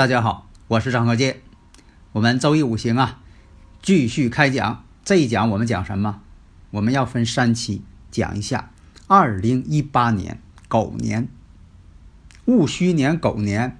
大家好，我是张和建。我们周易五行啊，继续开讲。这一讲我们讲什么？我们要分三期讲一下。二零一八年狗年，戊戌年狗年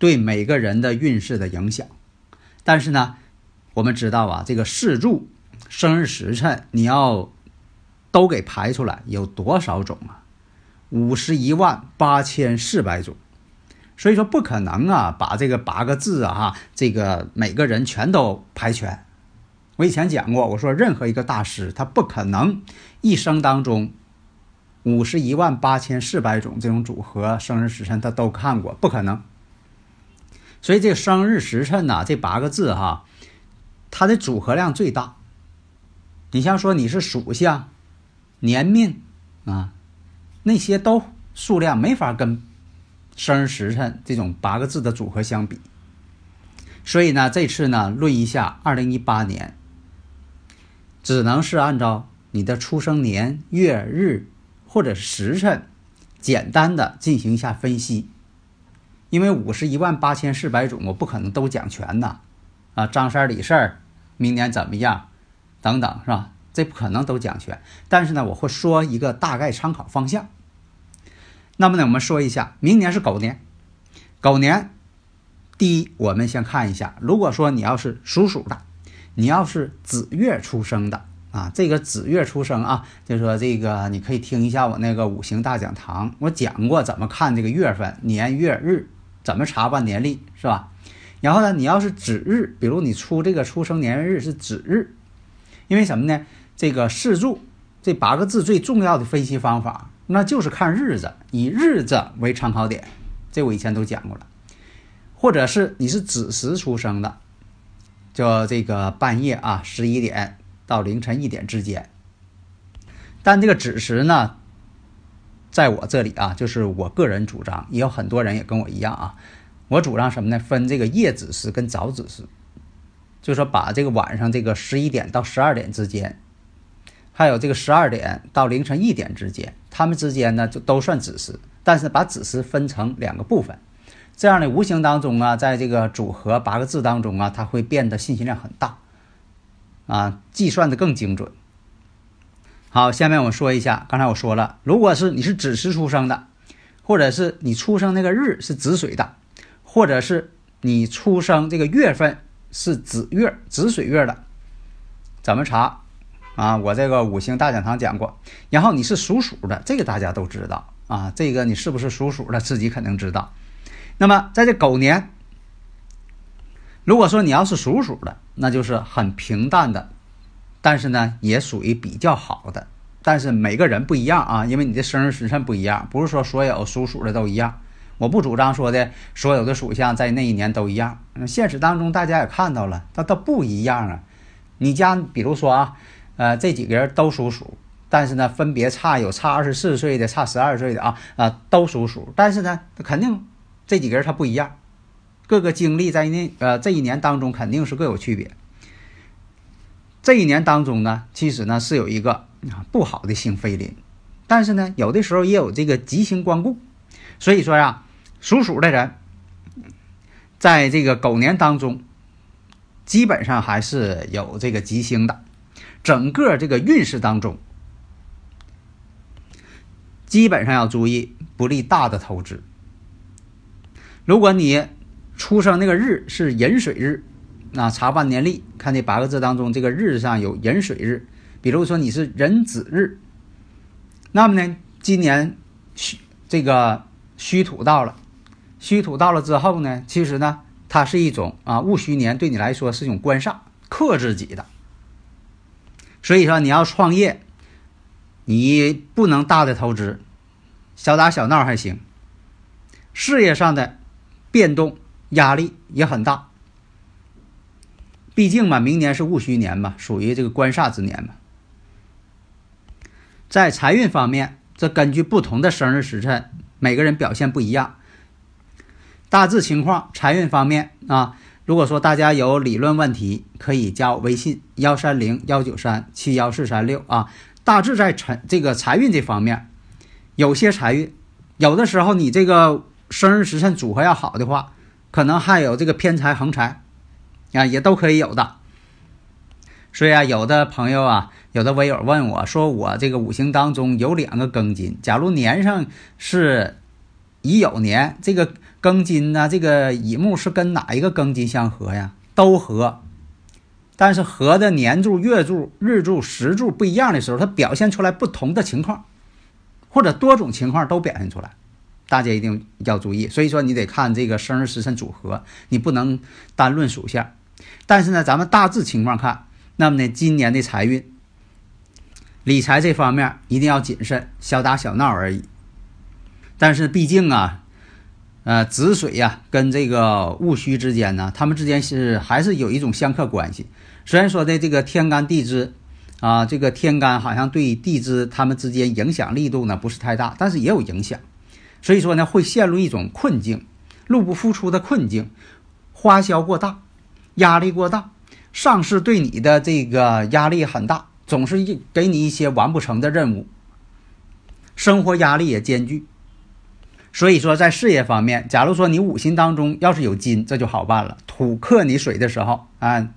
对每个人的运势的影响。但是呢，我们知道啊，这个四柱生日时辰你要都给排出来，有多少种啊？五十一万八千四百种。所以说不可能啊，把这个八个字啊，这个每个人全都排全。我以前讲过，我说任何一个大师，他不可能一生当中五十一万八千四百种这种组合生日时辰他都看过，不可能。所以这个生日时辰呢，这八个字哈，它的组合量最大。你像说你是属相、年命啊，那些都数量没法跟。生日时辰这种八个字的组合相比，所以呢，这次呢论一下二零一八年，只能是按照你的出生年月日或者时辰，简单的进行一下分析。因为五十一万八千四百种，我不可能都讲全呐，啊，张三李四明年怎么样，等等是吧？这不可能都讲全，但是呢，我会说一个大概参考方向。那么呢，我们说一下，明年是狗年。狗年，第一，我们先看一下，如果说你要是属鼠的，你要是子月出生的啊，这个子月出生啊，就说这个你可以听一下我那个五行大讲堂，我讲过怎么看这个月份、年月日，怎么查办年历，是吧？然后呢，你要是子日，比如你出这个出生年月日是子日，因为什么呢？这个四柱这八个字最重要的分析方法。那就是看日子，以日子为参考点，这我以前都讲过了。或者是你是子时出生的，就这个半夜啊，十一点到凌晨一点之间。但这个子时呢，在我这里啊，就是我个人主张，也有很多人也跟我一样啊。我主张什么呢？分这个夜子时跟早子时，就说把这个晚上这个十一点到十二点之间。还有这个十二点到凌晨一点之间，他们之间呢就都算子时，但是把子时分成两个部分，这样的无形当中啊，在这个组合八个字当中啊，它会变得信息量很大，啊，计算的更精准。好，下面我说一下，刚才我说了，如果是你是子时出生的，或者是你出生那个日是子水的，或者是你出生这个月份是子月、子水月的，怎么查？啊，我这个五行大讲堂讲过，然后你是属鼠的，这个大家都知道啊，这个你是不是属鼠的，自己肯定知道。那么在这狗年，如果说你要是属鼠的，那就是很平淡的，但是呢，也属于比较好的。但是每个人不一样啊，因为你的生日时辰不一样，不是说所有属鼠的都一样。我不主张说的所有的属相在那一年都一样。现实当中大家也看到了，它都不一样啊。你家比如说啊，呃，这几个人都属鼠，但是呢，分别差有差二十四岁的，差十二岁的啊啊，都属鼠，但是呢，肯定这几个人他不一样，各个经历在那呃这一年当中肯定是各有区别。这一年当中呢，其实呢是有一个不好的星飞临，但是呢，有的时候也有这个吉星光顾，所以说呀，属鼠的人在这个狗年当中。基本上还是有这个吉星的，整个这个运势当中，基本上要注意不利大的投资。如果你出生那个日是壬水日，那查办年历看这八个字当中这个日上有壬水日，比如说你是壬子日，那么呢，今年戌这个戌土到了，戌土到了之后呢，其实呢。它是一种啊戊戌年，对你来说是一种官煞，克自己的。所以说你要创业，你不能大的投资，小打小闹还行。事业上的变动压力也很大，毕竟嘛，明年是戊戌年嘛，属于这个官煞之年嘛。在财运方面，这根据不同的生日时辰，每个人表现不一样。大致情况，财运方面啊，如果说大家有理论问题，可以加我微信幺三零幺九三七幺四三六啊。大致在财这个财运这方面，有些财运，有的时候你这个生日时辰组合要好的话，可能还有这个偏财横财啊，也都可以有的。所以啊，有的朋友啊，有的网友问我说，我这个五行当中有两个庚金，假如年上是乙酉年，这个。庚金呢？这个乙木是跟哪一个庚金相合呀？都合，但是合的年柱、月柱、日柱、时柱不一样的时候，它表现出来不同的情况，或者多种情况都表现出来，大家一定要注意。所以说，你得看这个生日时辰组合，你不能单论属相。但是呢，咱们大致情况看，那么呢，今年的财运、理财这方面一定要谨慎，小打小闹而已。但是毕竟啊。呃，子水呀，跟这个戊戌之间呢，他们之间是还是有一种相克关系。虽然说的这个天干地支，啊，这个天干好像对地支他们之间影响力度呢不是太大，但是也有影响。所以说呢，会陷入一种困境，入不敷出的困境，花销过大，压力过大，上司对你的这个压力很大，总是一给你一些完不成的任务，生活压力也艰巨。所以说，在事业方面，假如说你五行当中要是有金，这就好办了。土克你水的时候，啊，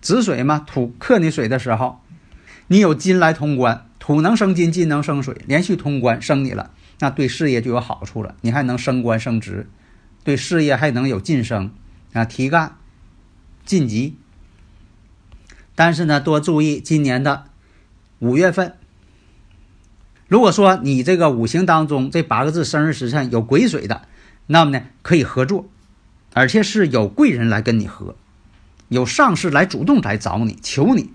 子水嘛，土克你水的时候，你有金来通关，土能生金，金能生水，连续通关生你了，那对事业就有好处了。你还能升官升职，对事业还能有晋升啊，提干、晋级。但是呢，多注意今年的五月份。如果说你这个五行当中这八个字生日时辰有癸水的，那么呢可以合作，而且是有贵人来跟你合，有上司来主动来找你求你。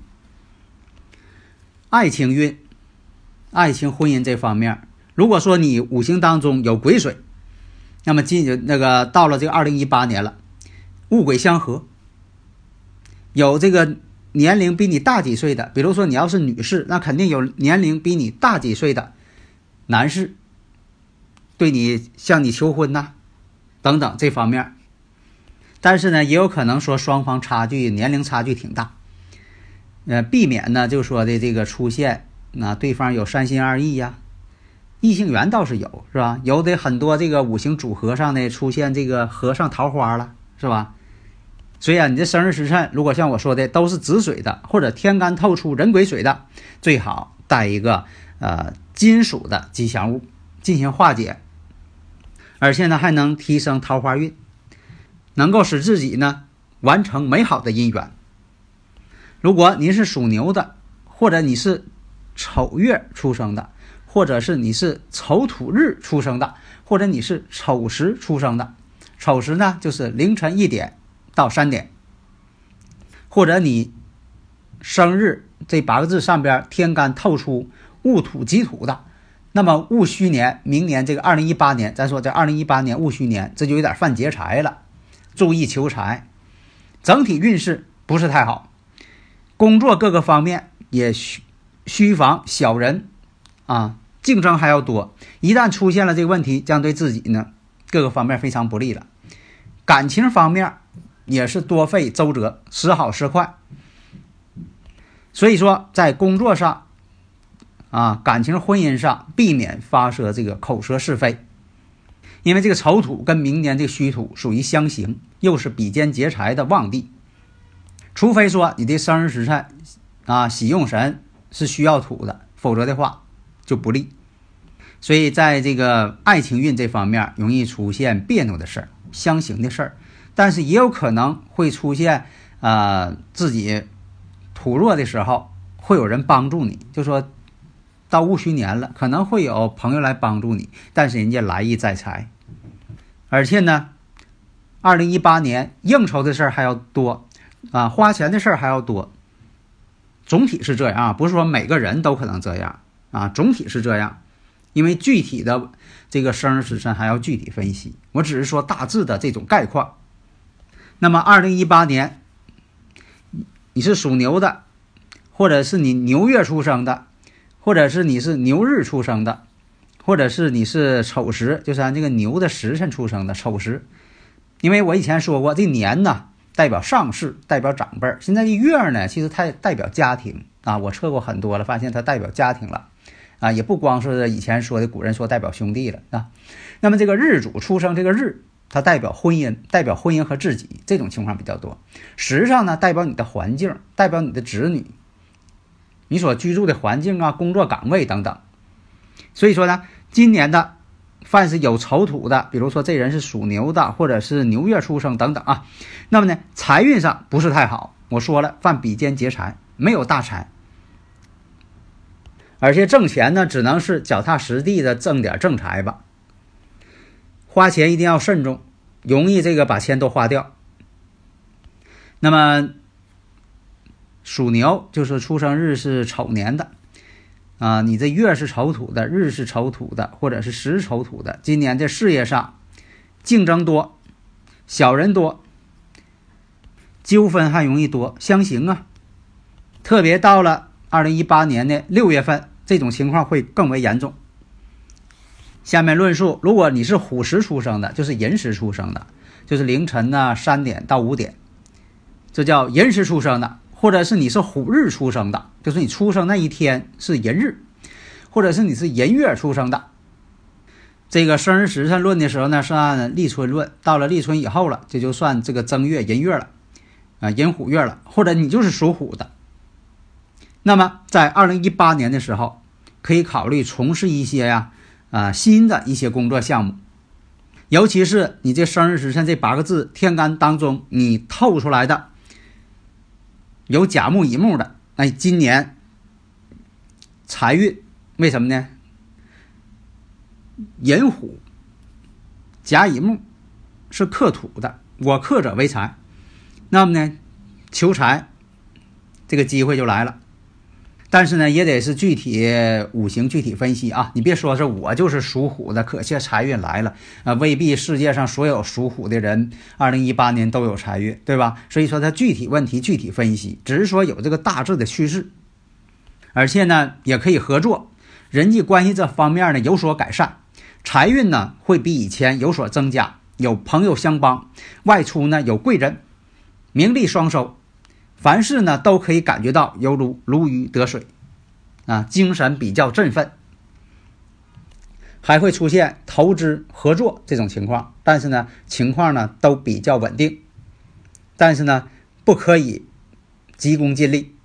爱情运、爱情婚姻这方面，如果说你五行当中有癸水，那么进那个到了这个二零一八年了，戊癸相合，有这个。年龄比你大几岁的，比如说你要是女士，那肯定有年龄比你大几岁的男士，对你向你求婚呐，等等这方面。但是呢，也有可能说双方差距年龄差距挺大，呃，避免呢就说的这个出现那对方有三心二意呀，异性缘倒是有，是吧？有的很多这个五行组合上的出现这个合上桃花了，是吧？所以啊，你这生日时辰如果像我说的都是子水的，或者天干透出人癸水的，最好带一个呃金属的吉祥物进行化解，而且呢还能提升桃花运，能够使自己呢完成美好的姻缘。如果您是属牛的，或者你是丑月出生的，或者是你是丑土日出生的，或者你是丑时出生的。丑时呢，就是凌晨一点到三点，或者你生日这八个字上边天干透出戊土己土的，那么戊戌年，明年这个二零一八年，咱说这二零一八年戊戌年，这就有点犯劫财了，注意求财，整体运势不是太好，工作各个方面也需需防小人。啊，竞争还要多，一旦出现了这个问题，将对自己呢各个方面非常不利了。感情方面也是多费周折，时好时坏。所以说，在工作上啊，感情婚姻上，避免发生这个口舌是非，因为这个丑土跟明年这个戌土属于相刑，又是比肩劫财的旺地。除非说你的生日时辰啊，喜用神是需要土的，否则的话。就不利，所以在这个爱情运这方面容易出现别扭的事儿、相刑的事儿，但是也有可能会出现啊自己土弱的时候，会有人帮助你。就说到戊戌年了，可能会有朋友来帮助你，但是人家来意在财，而且呢，二零一八年应酬的事儿还要多啊，花钱的事儿还要多。总体是这样啊，不是说每个人都可能这样。啊，总体是这样，因为具体的这个生日时辰还要具体分析。我只是说大致的这种概况。那么，二零一八年你是属牛的，或者是你牛月出生的，或者是你是牛日出生的，或者是你是丑时，就是按这个牛的时辰出生的丑时。因为我以前说过，这年呢代表上世，代表长辈儿。现在这月呢，其实它代表家庭啊。我测过很多了，发现它代表家庭了。啊，也不光是以前说的古人说代表兄弟了啊。那么这个日主出生这个日，它代表婚姻，代表婚姻和自己这种情况比较多。实际上呢，代表你的环境，代表你的子女，你所居住的环境啊，工作岗位等等。所以说呢，今年的凡是有丑土的，比如说这人是属牛的，或者是牛月出生等等啊，那么呢，财运上不是太好。我说了，犯比肩劫财，没有大财。而且挣钱呢，只能是脚踏实地的挣点正财吧。花钱一定要慎重，容易这个把钱都花掉。那么属牛就是出生日是丑年的啊，你这月是丑土的，日是丑土的，或者是时丑土的，今年这事业上竞争多，小人多，纠纷还容易多，相刑啊，特别到了。二零一八年的六月份，这种情况会更为严重。下面论述，如果你是虎时出生的，就是寅时出生的，就是凌晨呢三点到五点，这叫寅时出生的；或者是你是虎日出生的，就是你出生那一天是寅日；或者是你是寅月出生的。这个生日时辰论的时候呢，是按立春论，到了立春以后了，这就算这个正月寅月了，啊，寅虎月了。或者你就是属虎的。那么，在二零一八年的时候，可以考虑从事一些呀，啊新的一些工作项目，尤其是你这生日时辰这八个字天干当中，你透出来的有甲木乙木的，哎，今年财运为什么呢？寅虎、甲乙木是克土的，我克者为财，那么呢，求财这个机会就来了。但是呢，也得是具体五行具体分析啊！你别说是我就是属虎的，可惜财运来了啊，未必世界上所有属虎的人，二零一八年都有财运，对吧？所以说它具体问题具体分析，只是说有这个大致的趋势，而且呢，也可以合作，人际关系这方面呢有所改善，财运呢会比以前有所增加，有朋友相帮，外出呢有贵人，名利双收。凡事呢都可以感觉到犹如如鱼得水，啊，精神比较振奋，还会出现投资合作这种情况，但是呢情况呢都比较稳定，但是呢不可以急功近利。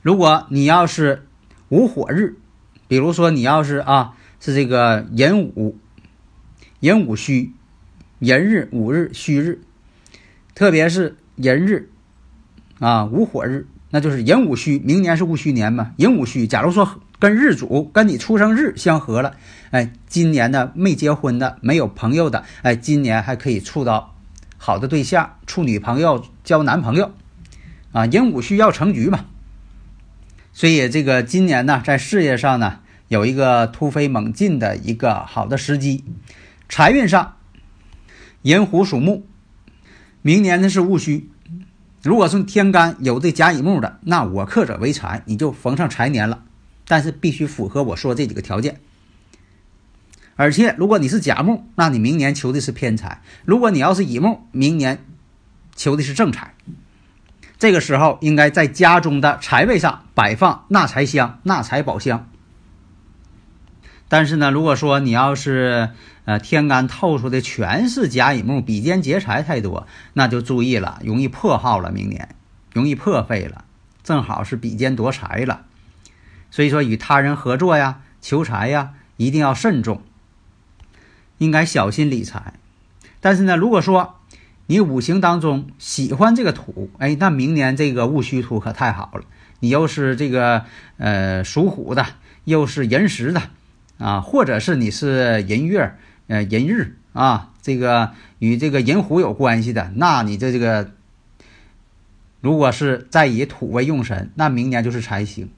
如果你要是无火日，比如说你要是啊是这个寅午、寅午戌、寅日、午日、戌日，特别是寅日。啊，午火日，那就是寅午戌，明年是戊戌年嘛。寅午戌，假如说跟日主跟你出生日相合了，哎，今年呢没结婚的，没有朋友的，哎，今年还可以处到好的对象，处女朋友，交男朋友，啊，寅午戌要成局嘛。所以这个今年呢，在事业上呢，有一个突飞猛进的一个好的时机。财运上，寅虎属木，明年呢是戊戌。如果说天干有这甲乙木的，那我克者为财，你就逢上财年了。但是必须符合我说这几个条件。而且如果你是甲木，那你明年求的是偏财；如果你要是乙木，明年求的是正财。这个时候应该在家中的财位上摆放纳财箱、纳财宝箱。但是呢，如果说你要是呃天干透出的全是甲乙木，比肩劫财太多，那就注意了，容易破耗了，明年容易破费了，正好是比肩夺财了。所以说，与他人合作呀、求财呀，一定要慎重，应该小心理财。但是呢，如果说，你五行当中喜欢这个土，哎，那明年这个戊戌土可太好了。你又是这个呃属虎的，又是寅时的，啊，或者是你是寅月，呃寅日啊，这个与这个寅虎有关系的，那你这这个如果是再以土为用神，那明年就是财星，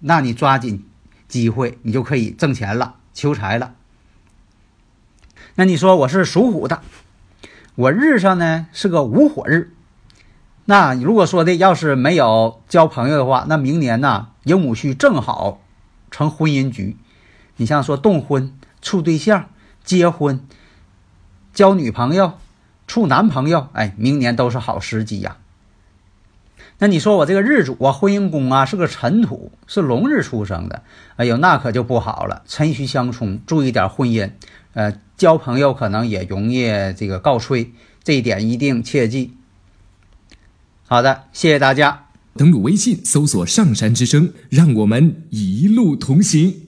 那你抓紧机会，你就可以挣钱了，求财了。那你说我是属虎的。我日上呢是个午火日，那如果说的要是没有交朋友的话，那明年呢寅午戌正好成婚姻局。你像说动婚、处对象、结婚、交女朋友、处男朋友，哎，明年都是好时机呀。那你说我这个日主啊，婚姻宫啊是个尘土，是龙日出生的，哎呦，那可就不好了，辰戌相冲，注意点婚姻。呃，交朋友可能也容易这个告吹，这一点一定切记。好的，谢谢大家。登录微信搜索“上山之声”，让我们一路同行。